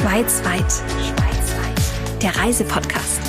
Schweizweit. Der Reisepodcast.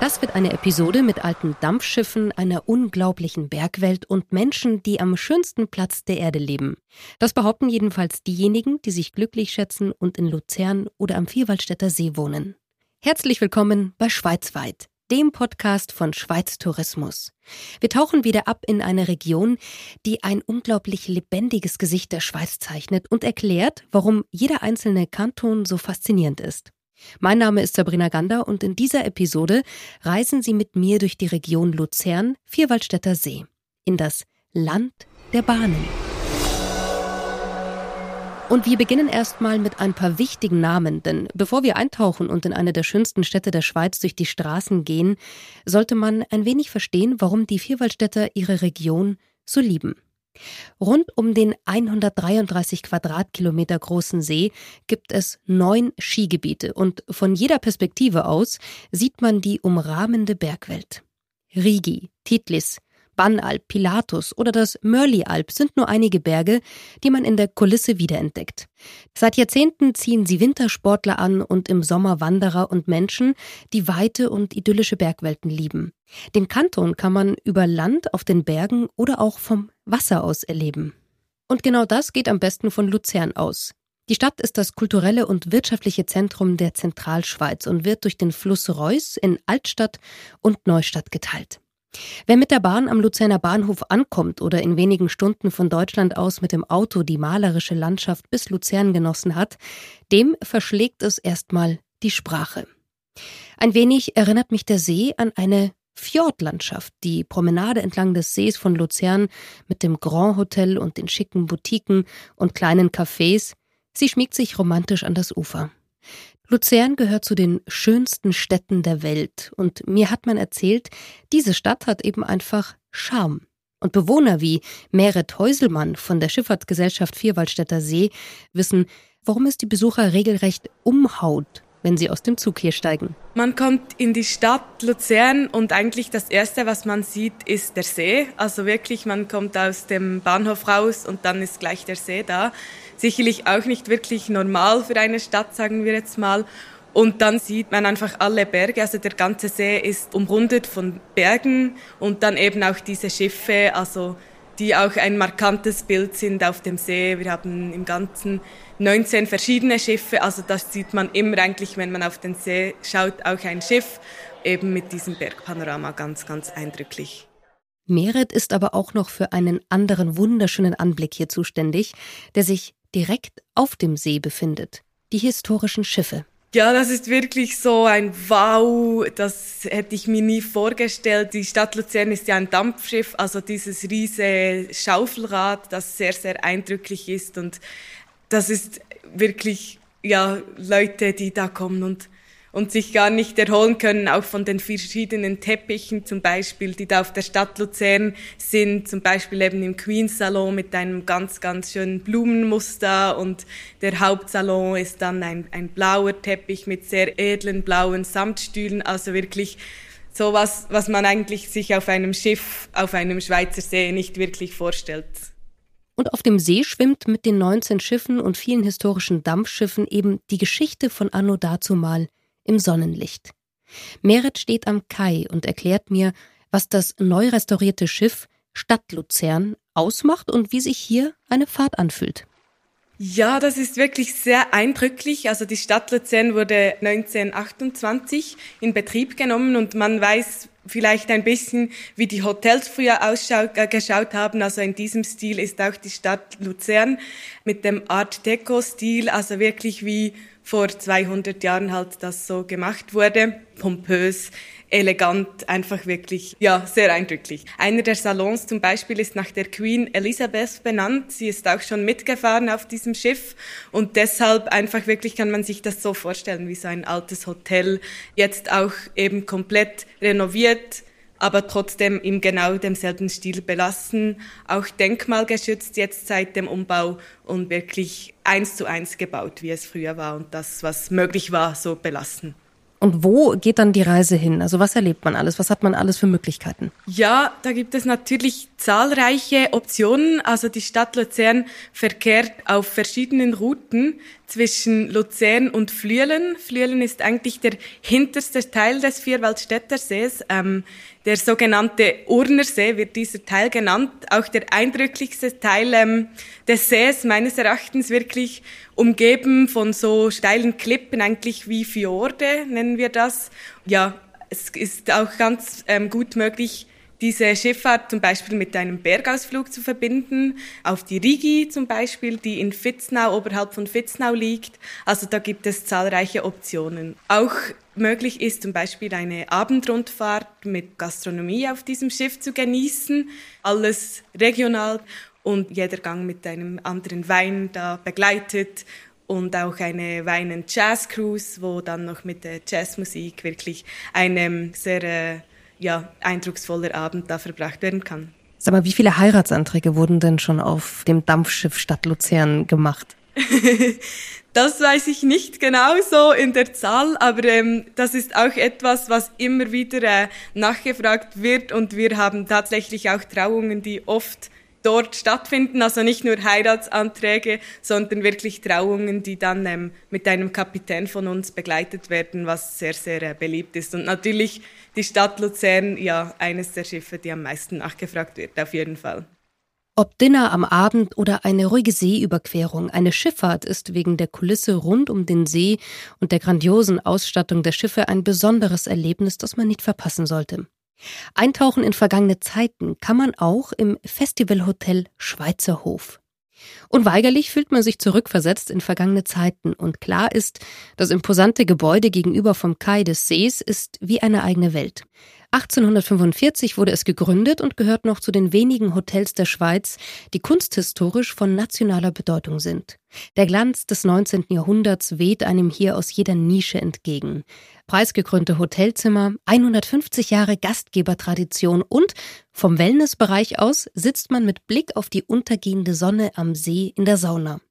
Das wird eine Episode mit alten Dampfschiffen, einer unglaublichen Bergwelt und Menschen, die am schönsten Platz der Erde leben. Das behaupten jedenfalls diejenigen, die sich glücklich schätzen und in Luzern oder am Vierwaldstätter See wohnen. Herzlich willkommen bei Schweizweit dem Podcast von Schweiz Tourismus. Wir tauchen wieder ab in eine Region, die ein unglaublich lebendiges Gesicht der Schweiz zeichnet und erklärt, warum jeder einzelne Kanton so faszinierend ist. Mein Name ist Sabrina Gander und in dieser Episode reisen Sie mit mir durch die Region Luzern, Vierwaldstätter See, in das Land der Bahnen. Und wir beginnen erstmal mit ein paar wichtigen Namen, denn bevor wir eintauchen und in eine der schönsten Städte der Schweiz durch die Straßen gehen, sollte man ein wenig verstehen, warum die Vierwaldstädter ihre Region so lieben. Rund um den 133 Quadratkilometer großen See gibt es neun Skigebiete und von jeder Perspektive aus sieht man die umrahmende Bergwelt. Rigi, Titlis, Bannalp, Pilatus oder das Mörli-Alp sind nur einige Berge, die man in der Kulisse wiederentdeckt. Seit Jahrzehnten ziehen sie Wintersportler an und im Sommer Wanderer und Menschen, die weite und idyllische Bergwelten lieben. Den Kanton kann man über Land auf den Bergen oder auch vom Wasser aus erleben. Und genau das geht am besten von Luzern aus. Die Stadt ist das kulturelle und wirtschaftliche Zentrum der Zentralschweiz und wird durch den Fluss Reuss in Altstadt und Neustadt geteilt. Wer mit der Bahn am Luzerner Bahnhof ankommt oder in wenigen Stunden von Deutschland aus mit dem Auto die malerische Landschaft bis Luzern genossen hat, dem verschlägt es erstmal die Sprache. Ein wenig erinnert mich der See an eine Fjordlandschaft, die Promenade entlang des Sees von Luzern mit dem Grand Hotel und den schicken Boutiquen und kleinen Cafés, sie schmiegt sich romantisch an das Ufer. Luzern gehört zu den schönsten Städten der Welt und mir hat man erzählt, diese Stadt hat eben einfach Charme. Und Bewohner wie Meret Heuselmann von der Schifffahrtsgesellschaft Vierwaldstätter See wissen, warum es die Besucher regelrecht umhaut, wenn sie aus dem Zug hier steigen. Man kommt in die Stadt Luzern und eigentlich das Erste, was man sieht, ist der See. Also wirklich, man kommt aus dem Bahnhof raus und dann ist gleich der See da sicherlich auch nicht wirklich normal für eine Stadt, sagen wir jetzt mal. Und dann sieht man einfach alle Berge, also der ganze See ist umrundet von Bergen und dann eben auch diese Schiffe, also die auch ein markantes Bild sind auf dem See. Wir haben im Ganzen 19 verschiedene Schiffe, also das sieht man immer eigentlich, wenn man auf den See schaut, auch ein Schiff, eben mit diesem Bergpanorama ganz, ganz eindrücklich. Meret ist aber auch noch für einen anderen wunderschönen Anblick hier zuständig, der sich direkt auf dem See befindet, die historischen Schiffe. Ja, das ist wirklich so ein Wow, das hätte ich mir nie vorgestellt. Die Stadt Luzern ist ja ein Dampfschiff, also dieses riesige Schaufelrad, das sehr, sehr eindrücklich ist und das ist wirklich, ja, Leute, die da kommen und und sich gar nicht erholen können, auch von den verschiedenen Teppichen zum Beispiel, die da auf der Stadt Luzern sind, zum Beispiel eben im Queen's Salon mit einem ganz, ganz schönen Blumenmuster und der Hauptsalon ist dann ein, ein blauer Teppich mit sehr edlen blauen Samtstühlen, also wirklich sowas, was man eigentlich sich auf einem Schiff auf einem Schweizer See nicht wirklich vorstellt. Und auf dem See schwimmt mit den 19 Schiffen und vielen historischen Dampfschiffen eben die Geschichte von Anno dazumal im Sonnenlicht. Meret steht am Kai und erklärt mir, was das neu restaurierte Schiff Stadt Luzern ausmacht und wie sich hier eine Fahrt anfühlt. Ja, das ist wirklich sehr eindrücklich. Also die Stadt Luzern wurde 1928 in Betrieb genommen und man weiß vielleicht ein bisschen, wie die Hotels früher ausschaut, äh, haben. Also in diesem Stil ist auch die Stadt Luzern mit dem Art Deco-Stil, also wirklich wie vor 200 Jahren halt das so gemacht wurde. Pompös, elegant, einfach wirklich, ja, sehr eindrücklich. Einer der Salons zum Beispiel ist nach der Queen Elizabeth benannt. Sie ist auch schon mitgefahren auf diesem Schiff und deshalb einfach wirklich kann man sich das so vorstellen wie so ein altes Hotel. Jetzt auch eben komplett renoviert, aber trotzdem im genau demselben Stil belassen, auch denkmalgeschützt jetzt seit dem Umbau und wirklich eins zu eins gebaut, wie es früher war und das, was möglich war, so belassen. Und wo geht dann die Reise hin? Also was erlebt man alles? Was hat man alles für Möglichkeiten? Ja, da gibt es natürlich zahlreiche Optionen. Also die Stadt Luzern verkehrt auf verschiedenen Routen zwischen Luzern und Flüelen. Flüelen ist eigentlich der hinterste Teil des Vierwaldstättersees. Ähm, der sogenannte Urnersee wird dieser Teil genannt. Auch der eindrücklichste Teil ähm, des Sees, meines Erachtens wirklich umgeben von so steilen Klippen, eigentlich wie Fjorde nennen wir das. Ja, es ist auch ganz ähm, gut möglich, diese Schifffahrt zum Beispiel mit einem Bergausflug zu verbinden, auf die Rigi zum Beispiel, die in Vitznau, oberhalb von Vitznau liegt. Also da gibt es zahlreiche Optionen. Auch möglich ist zum Beispiel eine Abendrundfahrt mit Gastronomie auf diesem Schiff zu genießen. Alles regional und jeder Gang mit einem anderen Wein da begleitet und auch eine Wein- Jazz Cruise, wo dann noch mit der Jazzmusik wirklich eine sehr äh, ja, eindrucksvoller Abend da verbracht werden kann. Sag mal, wie viele Heiratsanträge wurden denn schon auf dem Dampfschiff Stadt Luzern gemacht? das weiß ich nicht genau so in der Zahl, aber ähm, das ist auch etwas, was immer wieder äh, nachgefragt wird und wir haben tatsächlich auch Trauungen, die oft dort stattfinden. Also nicht nur Heiratsanträge, sondern wirklich Trauungen, die dann ähm, mit einem Kapitän von uns begleitet werden, was sehr, sehr äh, beliebt ist. Und natürlich die Stadt Luzern, ja, eines der Schiffe, die am meisten nachgefragt wird, auf jeden Fall. Ob Dinner am Abend oder eine ruhige Seeüberquerung, eine Schifffahrt ist wegen der Kulisse rund um den See und der grandiosen Ausstattung der Schiffe ein besonderes Erlebnis, das man nicht verpassen sollte. Eintauchen in vergangene Zeiten kann man auch im Festivalhotel Schweizer Hof. Unweigerlich fühlt man sich zurückversetzt in vergangene Zeiten und klar ist, das imposante Gebäude gegenüber vom Kai des Sees ist wie eine eigene Welt. 1845 wurde es gegründet und gehört noch zu den wenigen Hotels der Schweiz, die kunsthistorisch von nationaler Bedeutung sind. Der Glanz des 19. Jahrhunderts weht einem hier aus jeder Nische entgegen. Preisgekrönte Hotelzimmer, 150 Jahre Gastgebertradition und vom Wellnessbereich aus sitzt man mit Blick auf die untergehende Sonne am See in der Sauna.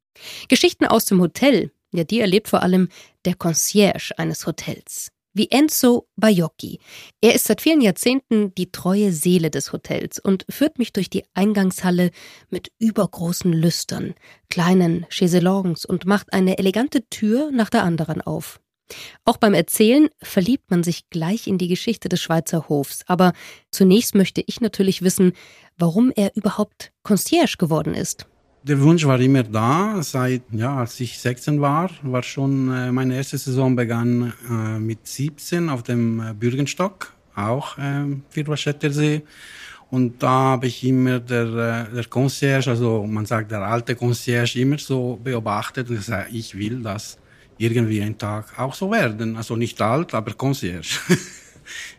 Geschichten aus dem Hotel, ja, die erlebt vor allem der Concierge eines Hotels wie Enzo Baiocchi. Er ist seit vielen Jahrzehnten die treue Seele des Hotels und führt mich durch die Eingangshalle mit übergroßen Lüstern, kleinen Chaiselongs und macht eine elegante Tür nach der anderen auf. Auch beim Erzählen verliebt man sich gleich in die Geschichte des Schweizer Hofs, aber zunächst möchte ich natürlich wissen, warum er überhaupt Concierge geworden ist. Der Wunsch war immer da, seit, ja, als ich 16 war, war schon äh, meine erste Saison begann äh, mit 17 auf dem äh, Bürgenstock, auch äh, Vierwalstättersee. Und da habe ich immer der, äh, der Concierge, also man sagt der alte Concierge, immer so beobachtet und gesagt, ich will das irgendwie einen Tag auch so werden. Also nicht alt, aber Concierge.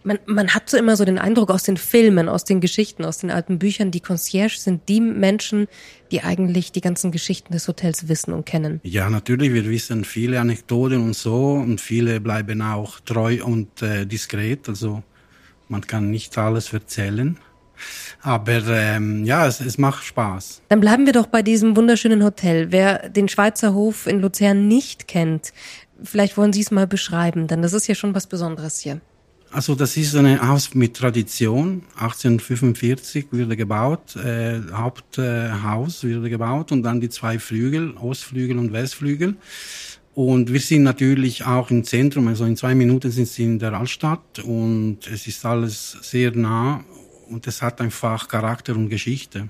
Man, man hat so immer so den Eindruck aus den Filmen, aus den Geschichten, aus den alten Büchern, die Concierge sind die Menschen, die eigentlich die ganzen Geschichten des Hotels wissen und kennen. Ja, natürlich, wir wissen viele Anekdoten und so und viele bleiben auch treu und äh, diskret. Also man kann nicht alles erzählen. Aber ähm, ja, es, es macht Spaß. Dann bleiben wir doch bei diesem wunderschönen Hotel. Wer den Schweizer Hof in Luzern nicht kennt, vielleicht wollen Sie es mal beschreiben, denn das ist ja schon was Besonderes hier. Also das ist ein Haus mit Tradition. 1845 wurde gebaut, äh, Haupthaus äh, wurde gebaut und dann die zwei Flügel, Ostflügel und Westflügel. Und wir sind natürlich auch im Zentrum, also in zwei Minuten sind sie in der Altstadt und es ist alles sehr nah und es hat einfach Charakter und Geschichte.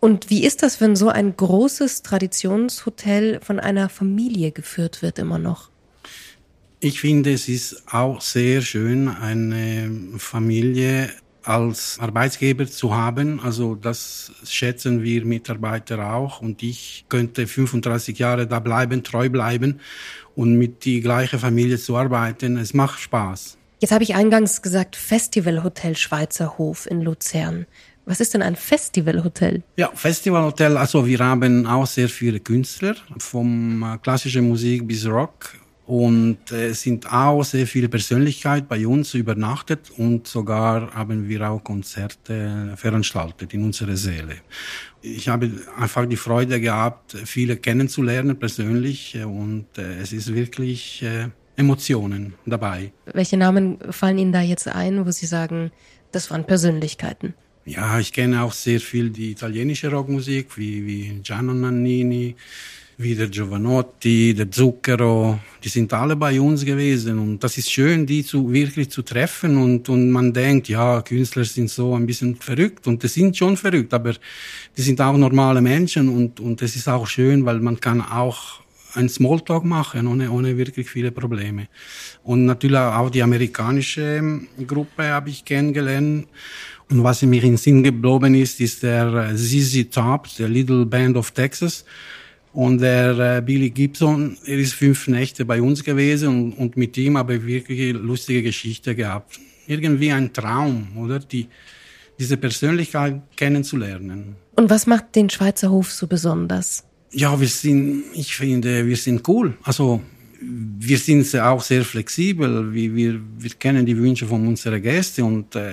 Und wie ist das, wenn so ein großes Traditionshotel von einer Familie geführt wird immer noch? Ich finde, es ist auch sehr schön, eine Familie als Arbeitsgeber zu haben. Also das schätzen wir Mitarbeiter auch. Und ich könnte 35 Jahre da bleiben, treu bleiben und mit die gleiche Familie zu arbeiten. Es macht Spaß. Jetzt habe ich eingangs gesagt, Festivalhotel Schweizer Hof in Luzern. Was ist denn ein Festivalhotel? Ja, Festivalhotel, also wir haben auch sehr viele Künstler, vom klassischen Musik bis Rock und es äh, sind auch sehr viele Persönlichkeiten bei uns übernachtet und sogar haben wir auch Konzerte veranstaltet in unserer Seele. Ich habe einfach die Freude gehabt, viele kennenzulernen persönlich und äh, es ist wirklich äh, Emotionen dabei. Welche Namen fallen Ihnen da jetzt ein, wo Sie sagen, das waren Persönlichkeiten? Ja, ich kenne auch sehr viel die italienische Rockmusik, wie, wie Gianno Nannini, wie der Giovanotti, der Zucchero, die sind alle bei uns gewesen und das ist schön, die zu wirklich zu treffen und und man denkt, ja, Künstler sind so ein bisschen verrückt und die sind schon verrückt, aber die sind auch normale Menschen und und es ist auch schön, weil man kann auch ein Smalltalk machen, ohne, ohne wirklich viele Probleme. Und natürlich auch die amerikanische Gruppe habe ich kennengelernt. Und was mir in Sinn geblieben ist, ist der ZZ Top, der Little Band of Texas. Und der äh, Billy Gibson, er ist fünf Nächte bei uns gewesen und, und mit ihm habe ich wirklich lustige Geschichte gehabt. Irgendwie ein Traum, oder? Die, diese Persönlichkeit kennenzulernen. Und was macht den Schweizer Hof so besonders? Ja, wir sind, ich finde, wir sind cool. Also, wir sind auch sehr flexibel. Wir, wir, wir kennen die Wünsche von unseren Gästen und äh,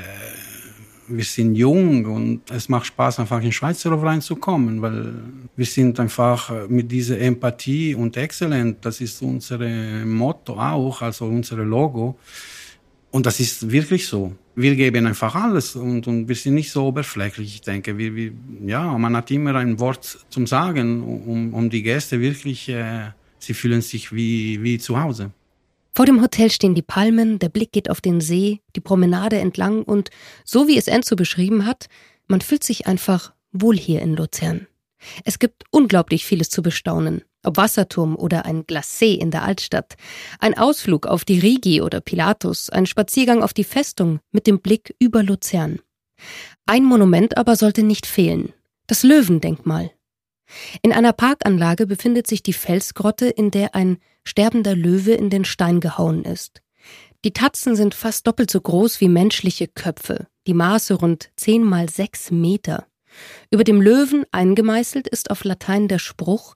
wir sind jung und es macht Spaß, einfach in Schweizer reinzukommen, weil wir sind einfach mit dieser Empathie und Exzellent, das ist unser Motto auch, also unser Logo. Und das ist wirklich so. Wir geben einfach alles und, und wir sind nicht so oberflächlich. Ich denke, wir, wir, ja, man hat immer ein Wort zum Sagen, um, um die Gäste wirklich, äh, sie fühlen sich wie, wie zu Hause. Vor dem Hotel stehen die Palmen, der Blick geht auf den See, die Promenade entlang und, so wie es Enzo beschrieben hat, man fühlt sich einfach wohl hier in Luzern. Es gibt unglaublich vieles zu bestaunen. Ob Wasserturm oder ein Glacé in der Altstadt, ein Ausflug auf die Rigi oder Pilatus, ein Spaziergang auf die Festung mit dem Blick über Luzern. Ein Monument aber sollte nicht fehlen. Das Löwendenkmal. In einer Parkanlage befindet sich die Felsgrotte, in der ein sterbender Löwe in den Stein gehauen ist. Die Tatzen sind fast doppelt so groß wie menschliche Köpfe, die Maße rund zehn mal sechs Meter. Über dem Löwen eingemeißelt ist auf Latein der Spruch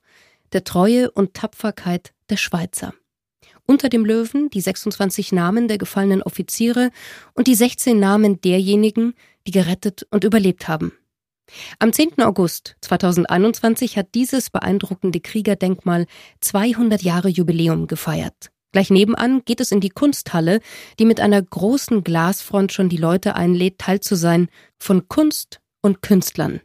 der Treue und Tapferkeit der Schweizer. Unter dem Löwen die 26 Namen der gefallenen Offiziere und die 16 Namen derjenigen, die gerettet und überlebt haben. Am 10. August 2021 hat dieses beeindruckende Kriegerdenkmal 200 Jahre Jubiläum gefeiert. Gleich nebenan geht es in die Kunsthalle, die mit einer großen Glasfront schon die Leute einlädt, teil zu sein von Kunst und Künstlern.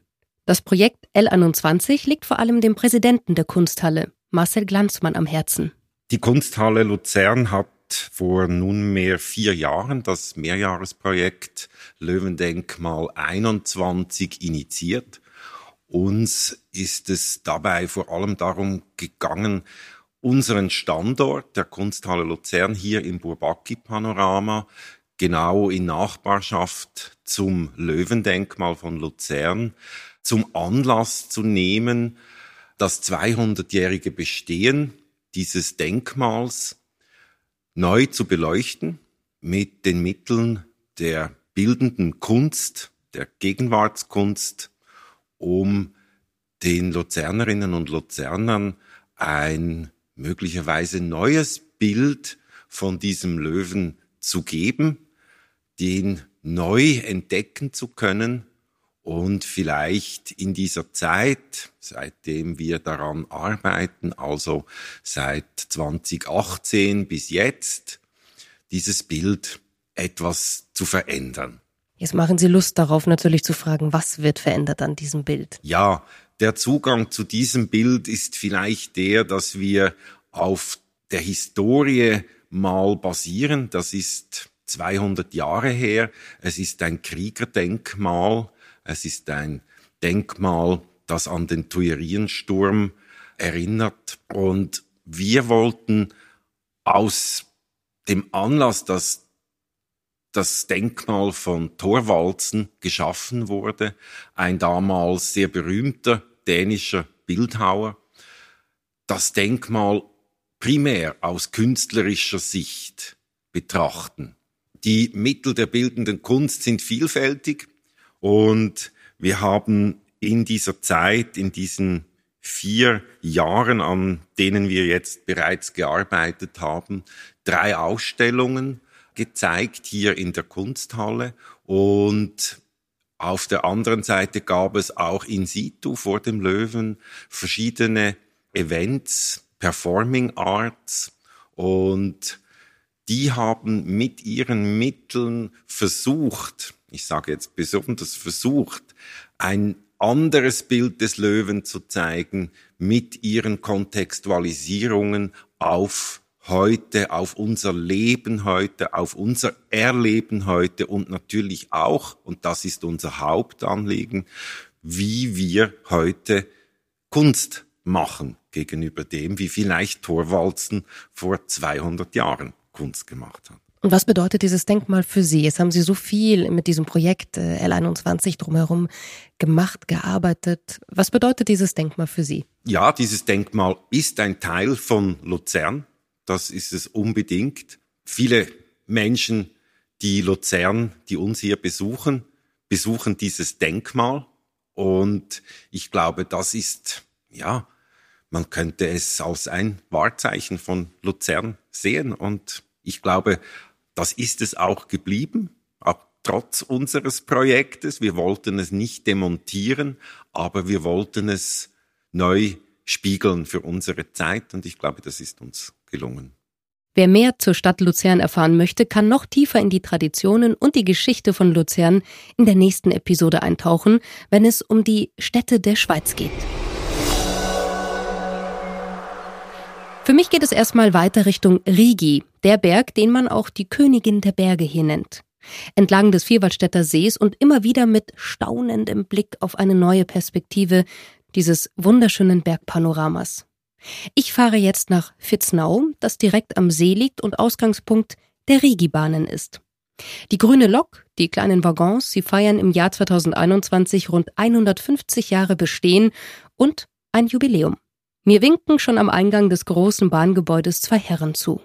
Das Projekt L21 liegt vor allem dem Präsidenten der Kunsthalle, Marcel Glanzmann, am Herzen. Die Kunsthalle Luzern hat vor nunmehr vier Jahren das Mehrjahresprojekt Löwendenkmal 21 initiiert. Uns ist es dabei vor allem darum gegangen, unseren Standort der Kunsthalle Luzern hier im Bourbaki-Panorama genau in Nachbarschaft zum Löwendenkmal von Luzern zum Anlass zu nehmen, das 200-jährige Bestehen dieses Denkmals neu zu beleuchten mit den Mitteln der bildenden Kunst, der Gegenwartskunst, um den Luzernerinnen und Luzernern ein möglicherweise neues Bild von diesem Löwen zu geben, den neu entdecken zu können und vielleicht in dieser Zeit, seitdem wir daran arbeiten, also seit 2018 bis jetzt, dieses Bild etwas zu verändern. Jetzt machen Sie Lust darauf, natürlich zu fragen, was wird verändert an diesem Bild? Ja, der Zugang zu diesem Bild ist vielleicht der, dass wir auf der Historie mal basieren. Das ist 200 Jahre her. Es ist ein Kriegerdenkmal es ist ein Denkmal, das an den Tuileriensturm erinnert. Und wir wollten aus dem Anlass, dass das Denkmal von Thorwaldsen geschaffen wurde, ein damals sehr berühmter dänischer Bildhauer, das Denkmal primär aus künstlerischer Sicht betrachten. Die Mittel der bildenden Kunst sind vielfältig. Und wir haben in dieser Zeit, in diesen vier Jahren, an denen wir jetzt bereits gearbeitet haben, drei Ausstellungen gezeigt hier in der Kunsthalle. Und auf der anderen Seite gab es auch in situ vor dem Löwen verschiedene Events, Performing Arts. Und die haben mit ihren Mitteln versucht, ich sage jetzt besonders versucht, ein anderes Bild des Löwen zu zeigen mit ihren Kontextualisierungen auf heute, auf unser Leben heute, auf unser Erleben heute und natürlich auch, und das ist unser Hauptanliegen, wie wir heute Kunst machen gegenüber dem, wie vielleicht Thorwaldsen vor 200 Jahren Kunst gemacht hat. Und was bedeutet dieses Denkmal für Sie? Jetzt haben Sie so viel mit diesem Projekt äh, L21 drumherum gemacht, gearbeitet. Was bedeutet dieses Denkmal für Sie? Ja, dieses Denkmal ist ein Teil von Luzern. Das ist es unbedingt. Viele Menschen, die Luzern, die uns hier besuchen, besuchen dieses Denkmal. Und ich glaube, das ist, ja, man könnte es als ein Wahrzeichen von Luzern sehen. Und ich glaube, das ist es auch geblieben, auch trotz unseres Projektes. Wir wollten es nicht demontieren, aber wir wollten es neu spiegeln für unsere Zeit und ich glaube, das ist uns gelungen. Wer mehr zur Stadt Luzern erfahren möchte, kann noch tiefer in die Traditionen und die Geschichte von Luzern in der nächsten Episode eintauchen, wenn es um die Städte der Schweiz geht. Für mich geht es erstmal weiter Richtung Rigi, der Berg, den man auch die Königin der Berge hier nennt. Entlang des Vierwaldstätter Sees und immer wieder mit staunendem Blick auf eine neue Perspektive dieses wunderschönen Bergpanoramas. Ich fahre jetzt nach Vitznau, das direkt am See liegt und Ausgangspunkt der Rigi-Bahnen ist. Die grüne Lok, die kleinen Waggons, sie feiern im Jahr 2021 rund 150 Jahre Bestehen und ein Jubiläum. Mir winken schon am Eingang des großen Bahngebäudes zwei Herren zu.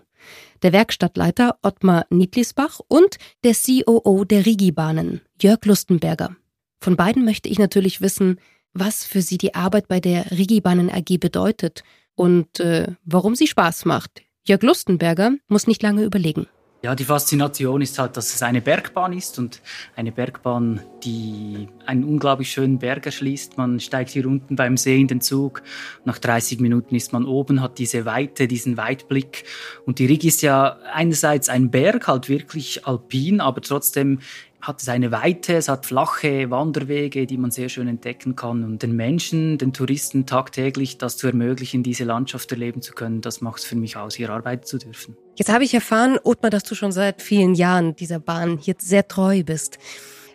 Der Werkstattleiter Ottmar Niedlisbach und der COO der Rigi-Bahnen, Jörg Lustenberger. Von beiden möchte ich natürlich wissen, was für sie die Arbeit bei der Rigi-Bahnen AG bedeutet und äh, warum sie Spaß macht. Jörg Lustenberger muss nicht lange überlegen. Ja, die Faszination ist halt, dass es eine Bergbahn ist und eine Bergbahn, die einen unglaublich schönen Berg erschließt. Man steigt hier unten beim See in den Zug. Nach 30 Minuten ist man oben, hat diese Weite, diesen Weitblick. Und die Rig ist ja einerseits ein Berg, halt wirklich alpin, aber trotzdem hat es eine Weite, es hat flache Wanderwege, die man sehr schön entdecken kann. Und den Menschen, den Touristen tagtäglich das zu ermöglichen, diese Landschaft erleben zu können, das macht es für mich aus, hier arbeiten zu dürfen. Jetzt habe ich erfahren, Ottmar, dass du schon seit vielen Jahren dieser Bahn hier sehr treu bist.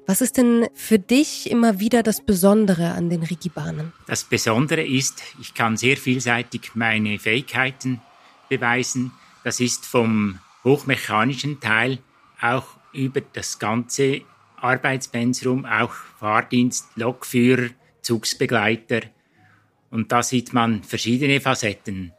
Was ist denn für dich immer wieder das Besondere an den Rigi-Bahnen? Das Besondere ist, ich kann sehr vielseitig meine Fähigkeiten beweisen. Das ist vom hochmechanischen Teil auch über das ganze Arbeitspensum, auch Fahrdienst, Lokführer, Zugsbegleiter. Und da sieht man verschiedene Facetten.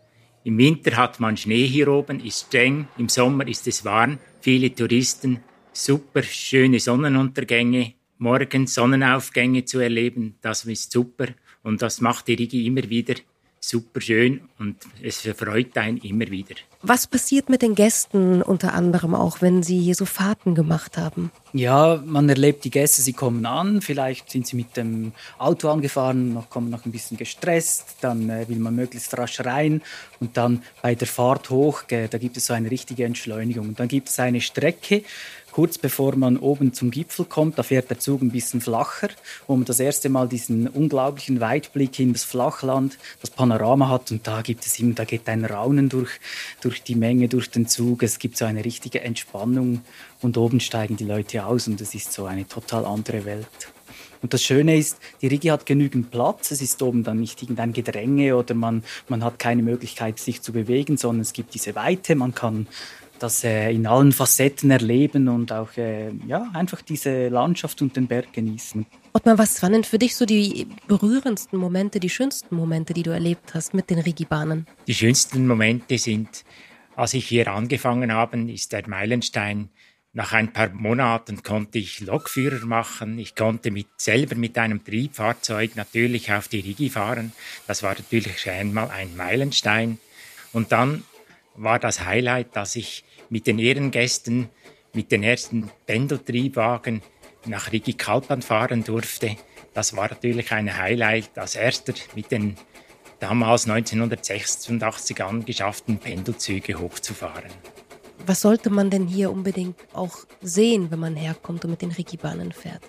Im Winter hat man Schnee hier oben, ist streng, im Sommer ist es warm, viele Touristen, super schöne Sonnenuntergänge, morgens Sonnenaufgänge zu erleben, das ist super und das macht die Rigi immer wieder super schön und es erfreut einen immer wieder. Was passiert mit den Gästen unter anderem auch, wenn sie hier so Fahrten gemacht haben? Ja, man erlebt die Gäste, sie kommen an, vielleicht sind sie mit dem Auto angefahren, noch, kommen noch ein bisschen gestresst, dann äh, will man möglichst rasch rein und dann bei der Fahrt hoch, äh, da gibt es so eine richtige Entschleunigung. Und dann gibt es eine Strecke, kurz bevor man oben zum Gipfel kommt, da fährt der Zug ein bisschen flacher, wo man das erste Mal diesen unglaublichen Weitblick in das Flachland, das Panorama hat und da gibt es ihm, da geht ein Raunen durch, durch die Menge, durch den Zug. Es gibt so eine richtige Entspannung und oben steigen die Leute aus und es ist so eine total andere Welt. Und das Schöne ist, die Rigi hat genügend Platz. Es ist oben dann nicht irgendein Gedränge oder man, man hat keine Möglichkeit, sich zu bewegen, sondern es gibt diese Weite. Man kann das äh, in allen Facetten erleben und auch äh, ja, einfach diese Landschaft und den Berg genießen. Ottmar, was waren denn für dich so die berührendsten Momente, die schönsten Momente, die du erlebt hast mit den Rigibahnen? Die schönsten Momente sind, als ich hier angefangen habe, ist der Meilenstein. Nach ein paar Monaten konnte ich Lokführer machen. Ich konnte mit, selber mit einem Triebfahrzeug natürlich auf die Rigi fahren. Das war natürlich einmal ein Meilenstein. Und dann war das Highlight, dass ich mit den Ehrengästen, mit den ersten Pendeltriebwagen nach Rigi Kalpan fahren durfte. Das war natürlich ein Highlight, als erster mit den damals 1986 angeschafften Pendelzüge hochzufahren. Was sollte man denn hier unbedingt auch sehen, wenn man herkommt und mit den Rigibahnen fährt?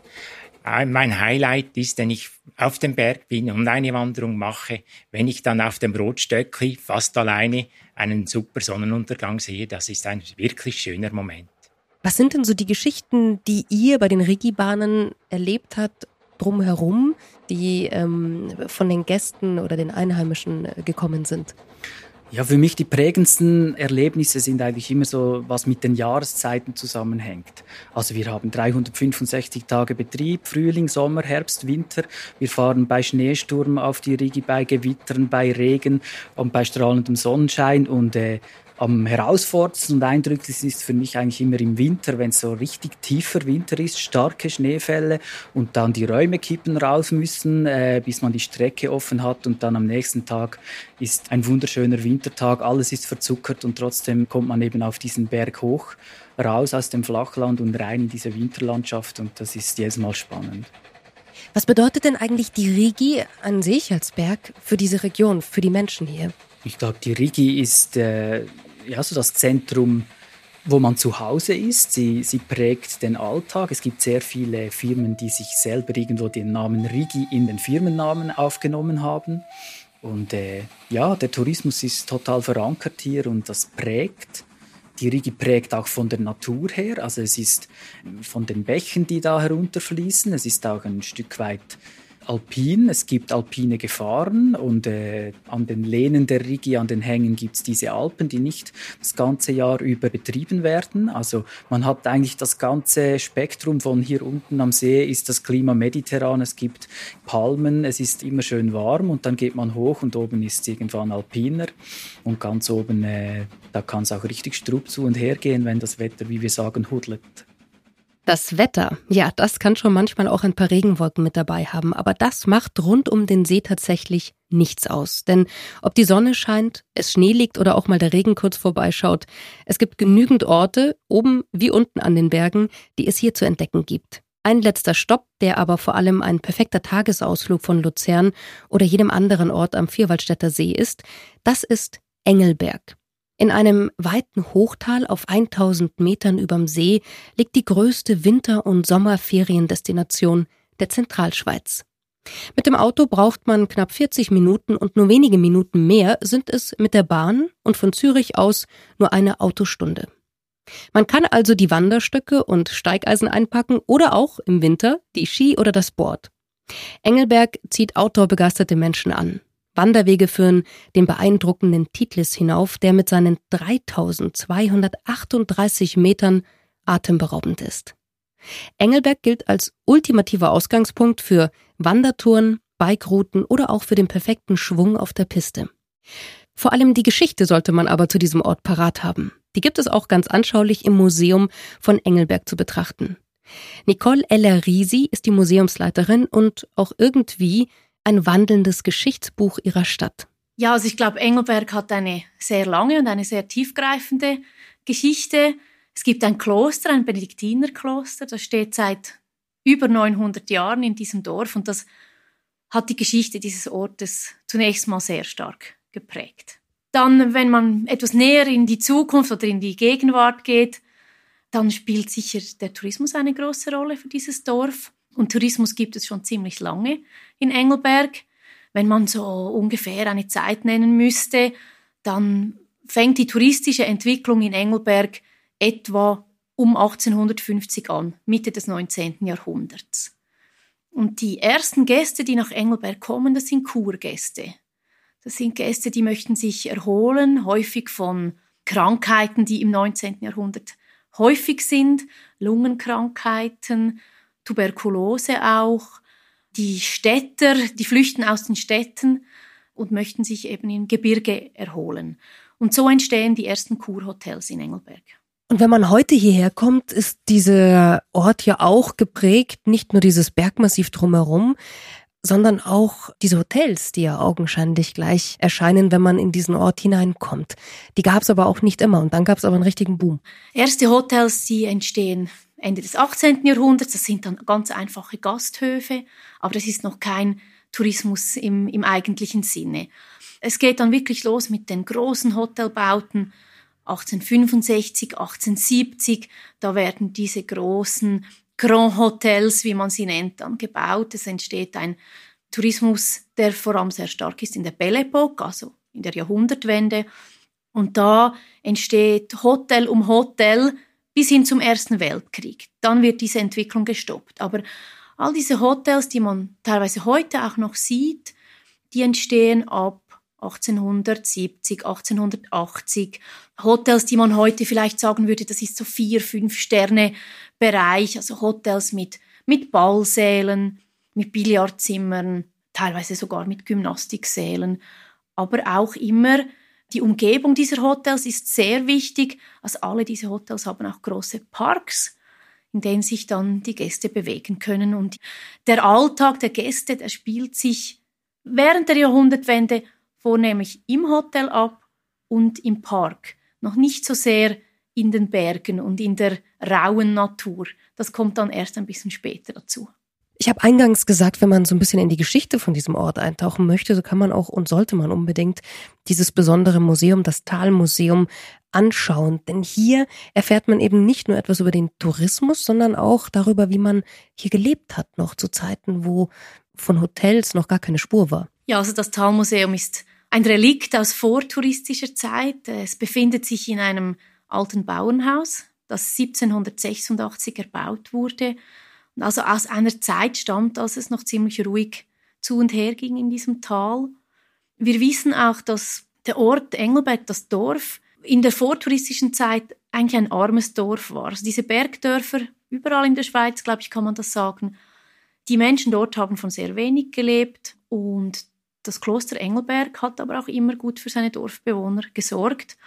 Ah, mein Highlight ist, wenn ich auf dem Berg bin und eine Wanderung mache, wenn ich dann auf dem Rotstöckli fast alleine einen super Sonnenuntergang sehe, das ist ein wirklich schöner Moment. Was sind denn so die Geschichten, die ihr bei den Rigibahnen erlebt habt drumherum, die ähm, von den Gästen oder den Einheimischen äh, gekommen sind? Ja, für mich die prägendsten Erlebnisse sind eigentlich immer so, was mit den Jahreszeiten zusammenhängt. Also wir haben 365 Tage Betrieb, Frühling, Sommer, Herbst, Winter. Wir fahren bei Schneesturm auf die Rigi, bei Gewittern, bei Regen und bei strahlendem Sonnenschein und äh, am herausforderndsten und eindrücklichsten ist für mich eigentlich immer im Winter, wenn es so richtig tiefer Winter ist, starke Schneefälle und dann die Räume kippen raus müssen, äh, bis man die Strecke offen hat und dann am nächsten Tag ist ein wunderschöner Wintertag, alles ist verzuckert und trotzdem kommt man eben auf diesen Berg hoch, raus aus dem Flachland und rein in diese Winterlandschaft und das ist jedes Mal spannend. Was bedeutet denn eigentlich die Rigi an sich als Berg für diese Region, für die Menschen hier? Ich glaube, die Rigi ist äh, ja, so das Zentrum, wo man zu Hause ist. Sie, sie prägt den Alltag. Es gibt sehr viele Firmen, die sich selber irgendwo den Namen Rigi in den Firmennamen aufgenommen haben. Und äh, ja, der Tourismus ist total verankert hier und das prägt. Die Rigi prägt auch von der Natur her. Also es ist von den Bächen, die da herunterfließen. Es ist auch ein Stück weit alpin. Es gibt alpine Gefahren und äh, an den Lehnen der Rigi, an den Hängen gibt es diese Alpen, die nicht das ganze Jahr über betrieben werden. Also man hat eigentlich das ganze Spektrum von hier unten am See ist das Klima mediterran. Es gibt Palmen, es ist immer schön warm und dann geht man hoch und oben ist irgendwann alpiner und ganz oben, äh, da kann es auch richtig strupp zu und her gehen, wenn das Wetter, wie wir sagen, hudlet. Das Wetter, ja, das kann schon manchmal auch ein paar Regenwolken mit dabei haben, aber das macht rund um den See tatsächlich nichts aus. Denn ob die Sonne scheint, es Schnee liegt oder auch mal der Regen kurz vorbeischaut, es gibt genügend Orte, oben wie unten an den Bergen, die es hier zu entdecken gibt. Ein letzter Stopp, der aber vor allem ein perfekter Tagesausflug von Luzern oder jedem anderen Ort am Vierwaldstätter See ist, das ist Engelberg. In einem weiten Hochtal auf 1000 Metern überm See liegt die größte Winter- und Sommerferiendestination der Zentralschweiz. Mit dem Auto braucht man knapp 40 Minuten und nur wenige Minuten mehr sind es mit der Bahn und von Zürich aus nur eine Autostunde. Man kann also die Wanderstöcke und Steigeisen einpacken oder auch im Winter die Ski oder das Board. Engelberg zieht outdoor-begeisterte Menschen an. Wanderwege führen den beeindruckenden Titlis hinauf, der mit seinen 3238 Metern atemberaubend ist. Engelberg gilt als ultimativer Ausgangspunkt für Wandertouren, Bikerouten oder auch für den perfekten Schwung auf der Piste. Vor allem die Geschichte sollte man aber zu diesem Ort parat haben. Die gibt es auch ganz anschaulich im Museum von Engelberg zu betrachten. Nicole Eller-Risi ist die Museumsleiterin und auch irgendwie ein wandelndes Geschichtsbuch ihrer Stadt. Ja, also ich glaube, Engelberg hat eine sehr lange und eine sehr tiefgreifende Geschichte. Es gibt ein Kloster, ein Benediktinerkloster, das steht seit über 900 Jahren in diesem Dorf und das hat die Geschichte dieses Ortes zunächst mal sehr stark geprägt. Dann, wenn man etwas näher in die Zukunft oder in die Gegenwart geht, dann spielt sicher der Tourismus eine große Rolle für dieses Dorf. Und Tourismus gibt es schon ziemlich lange in Engelberg. Wenn man so ungefähr eine Zeit nennen müsste, dann fängt die touristische Entwicklung in Engelberg etwa um 1850 an, Mitte des 19. Jahrhunderts. Und die ersten Gäste, die nach Engelberg kommen, das sind Kurgäste. Das sind Gäste, die möchten sich erholen, häufig von Krankheiten, die im 19. Jahrhundert häufig sind, Lungenkrankheiten, Tuberkulose auch. Die Städter, die flüchten aus den Städten und möchten sich eben im Gebirge erholen. Und so entstehen die ersten Kurhotels in Engelberg. Und wenn man heute hierher kommt, ist dieser Ort ja auch geprägt, nicht nur dieses Bergmassiv drumherum, sondern auch diese Hotels, die ja augenscheinlich gleich erscheinen, wenn man in diesen Ort hineinkommt. Die gab es aber auch nicht immer und dann gab es aber einen richtigen Boom. Erste Hotels, die entstehen Ende des 18. Jahrhunderts. Das sind dann ganz einfache Gasthöfe, aber das ist noch kein Tourismus im, im eigentlichen Sinne. Es geht dann wirklich los mit den großen Hotelbauten 1865, 1870, da werden diese großen Grand Hotels, wie man sie nennt, dann gebaut. Es entsteht ein Tourismus, der vor allem sehr stark ist in der Belle Epoque, also in der Jahrhundertwende. Und da entsteht Hotel um Hotel bis hin zum Ersten Weltkrieg. Dann wird diese Entwicklung gestoppt. Aber all diese Hotels, die man teilweise heute auch noch sieht, die entstehen ab 1870, 1880. Hotels, die man heute vielleicht sagen würde, das ist so vier, fünf Sterne Bereich, also Hotels mit, mit Ballsälen, mit Billardzimmern, teilweise sogar mit Gymnastiksälen, aber auch immer die Umgebung dieser Hotels ist sehr wichtig. Also alle diese Hotels haben auch große Parks, in denen sich dann die Gäste bewegen können. Und der Alltag der Gäste, der spielt sich während der Jahrhundertwende vornehmlich im Hotel ab und im Park. Noch nicht so sehr in den Bergen und in der rauen Natur. Das kommt dann erst ein bisschen später dazu. Ich habe eingangs gesagt, wenn man so ein bisschen in die Geschichte von diesem Ort eintauchen möchte, so kann man auch und sollte man unbedingt dieses besondere Museum, das Talmuseum, anschauen. Denn hier erfährt man eben nicht nur etwas über den Tourismus, sondern auch darüber, wie man hier gelebt hat, noch zu Zeiten, wo von Hotels noch gar keine Spur war. Ja, also das Talmuseum ist ein Relikt aus vortouristischer Zeit. Es befindet sich in einem alten Bauernhaus, das 1786 erbaut wurde also aus einer Zeit stammt, als es noch ziemlich ruhig zu und her ging in diesem Tal. Wir wissen auch, dass der Ort Engelberg, das Dorf, in der vortouristischen Zeit eigentlich ein armes Dorf war. Also diese Bergdörfer, überall in der Schweiz, glaube ich, kann man das sagen. Die Menschen dort haben von sehr wenig gelebt und das Kloster Engelberg hat aber auch immer gut für seine Dorfbewohner gesorgt,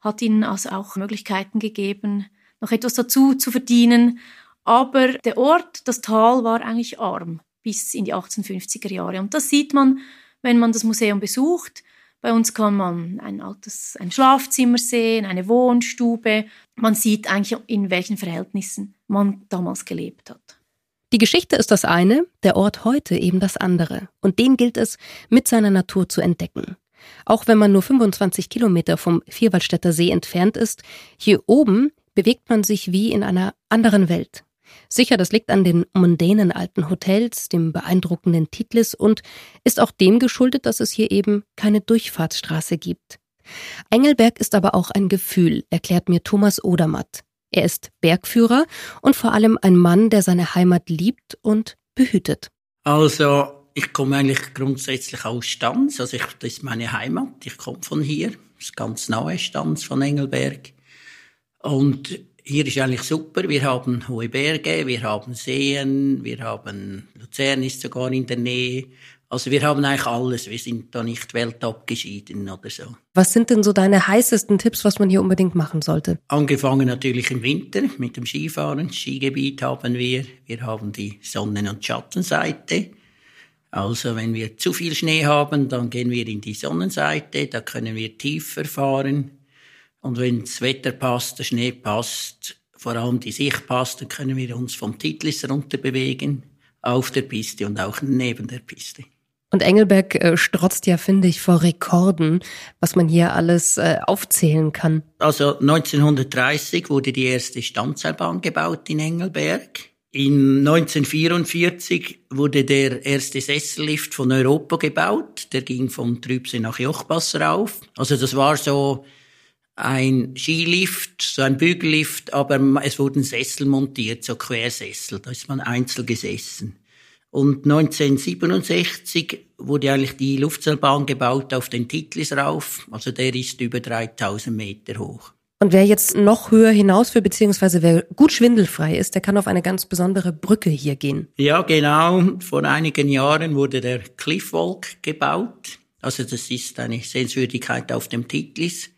hat ihnen also auch Möglichkeiten gegeben, noch etwas dazu zu verdienen aber der Ort, das Tal, war eigentlich arm bis in die 1850er Jahre. Und das sieht man, wenn man das Museum besucht. Bei uns kann man ein altes ein Schlafzimmer sehen, eine Wohnstube. Man sieht eigentlich, in welchen Verhältnissen man damals gelebt hat. Die Geschichte ist das eine, der Ort heute eben das andere. Und den gilt es, mit seiner Natur zu entdecken. Auch wenn man nur 25 Kilometer vom Vierwaldstätter See entfernt ist, hier oben bewegt man sich wie in einer anderen Welt. Sicher, das liegt an den mondänen alten Hotels, dem beeindruckenden Titlis und ist auch dem geschuldet, dass es hier eben keine Durchfahrtsstraße gibt. Engelberg ist aber auch ein Gefühl, erklärt mir Thomas Odermatt. Er ist Bergführer und vor allem ein Mann, der seine Heimat liebt und behütet. Also, ich komme eigentlich grundsätzlich aus Stanz. Also, ich, das ist meine Heimat. Ich komme von hier. Das ist ganz nahe Stanz von Engelberg. Und hier ist eigentlich super. Wir haben hohe Berge, wir haben Seen, wir haben Luzern ist sogar in der Nähe. Also wir haben eigentlich alles. Wir sind da nicht weltabgeschieden oder so. Was sind denn so deine heißesten Tipps, was man hier unbedingt machen sollte? Angefangen natürlich im Winter mit dem Skifahren. Skigebiet haben wir. Wir haben die Sonnen- und Schattenseite. Also wenn wir zu viel Schnee haben, dann gehen wir in die Sonnenseite. Da können wir tiefer fahren. Und wenn das Wetter passt, der Schnee passt, vor allem die Sicht passt, dann können wir uns vom Titlis runter bewegen, auf der Piste und auch neben der Piste. Und Engelberg äh, strotzt ja, finde ich, vor Rekorden, was man hier alles äh, aufzählen kann. Also 1930 wurde die erste Standseilbahn gebaut in Engelberg. In 1944 wurde der erste Sessellift von Europa gebaut. Der ging von Trübsee nach Jochbass rauf. Also das war so ein Skilift, so ein Bügellift, aber es wurden Sessel montiert, so Quersessel, da ist man einzeln gesessen. Und 1967 wurde eigentlich die Luftseilbahn gebaut auf den Titlis rauf, also der ist über 3000 Meter hoch. Und wer jetzt noch höher hinaus will, beziehungsweise wer gut schwindelfrei ist, der kann auf eine ganz besondere Brücke hier gehen. Ja, genau. Vor einigen Jahren wurde der Cliffwalk gebaut. Also das ist eine Sehenswürdigkeit auf dem Titlis.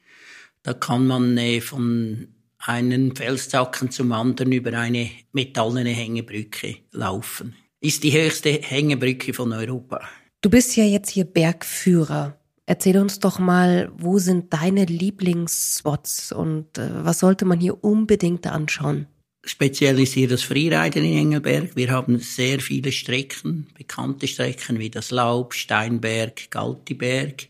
Da kann man äh, von einem Felszacken zum anderen über eine metallene Hängebrücke laufen. Ist die höchste Hängebrücke von Europa. Du bist ja jetzt hier Bergführer. Erzähl uns doch mal, wo sind deine Lieblingsspots und äh, was sollte man hier unbedingt anschauen? Speziell ist hier das Freeriden in Engelberg. Wir haben sehr viele Strecken, bekannte Strecken wie das Laub, Steinberg, Galtiberg.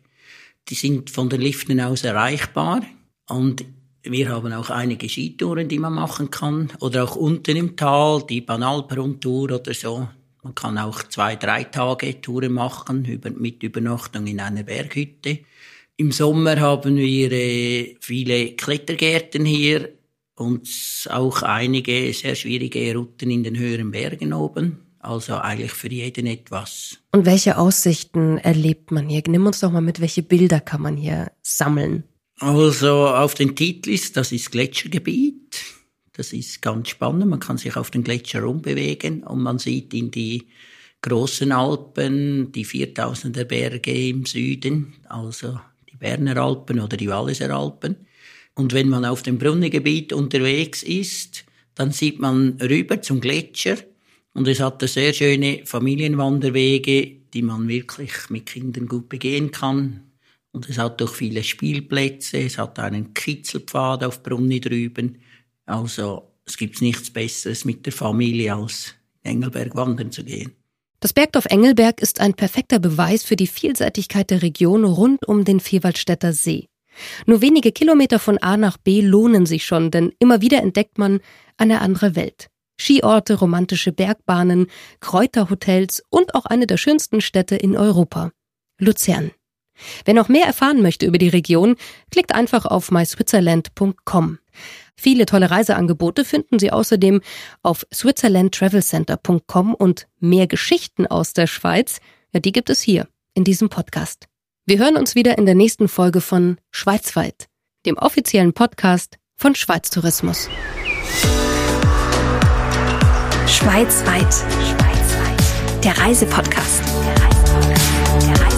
Die sind von den Liften aus erreichbar. Und Wir haben auch einige Skitouren, die man machen kann. Oder auch unten im Tal, die Banalperun-Tour oder so. Man kann auch zwei, drei Tage Touren machen über, mit Übernachtung in einer Berghütte. Im Sommer haben wir äh, viele Klettergärten hier und auch einige sehr schwierige Routen in den höheren Bergen oben. Also eigentlich für jeden etwas. Und welche Aussichten erlebt man hier? Nimm uns doch mal mit, welche Bilder kann man hier sammeln? Also auf den Titlis, das ist Gletschergebiet. Das ist ganz spannend. Man kann sich auf den Gletscher rumbewegen und man sieht in die großen Alpen, die 4000er Berge im Süden, also die Berner Alpen oder die Walliser Alpen. Und wenn man auf dem Brunnengebiet unterwegs ist, dann sieht man rüber zum Gletscher und es hat sehr schöne Familienwanderwege, die man wirklich mit Kindern gut begehen kann. Und es hat auch viele Spielplätze, es hat einen Kitzelpfad auf Brunni drüben. Also es gibt nichts Besseres mit der Familie als Engelberg wandern zu gehen. Das Bergdorf Engelberg ist ein perfekter Beweis für die Vielseitigkeit der Region rund um den Vierwaldstätter See. Nur wenige Kilometer von A nach B lohnen sich schon, denn immer wieder entdeckt man eine andere Welt. Skiorte, romantische Bergbahnen, Kräuterhotels und auch eine der schönsten Städte in Europa. Luzern. Wer noch mehr erfahren möchte über die Region, klickt einfach auf myswitzerland.com. Viele tolle Reiseangebote finden Sie außerdem auf switzerlandtravelcenter.com und mehr Geschichten aus der Schweiz, ja, die gibt es hier in diesem Podcast. Wir hören uns wieder in der nächsten Folge von Schweizweit, dem offiziellen Podcast von Schweiz Tourismus. Schweizweit. Schweizweit. Der Reisepodcast. Der Reisepodcast. Der Reisepodcast.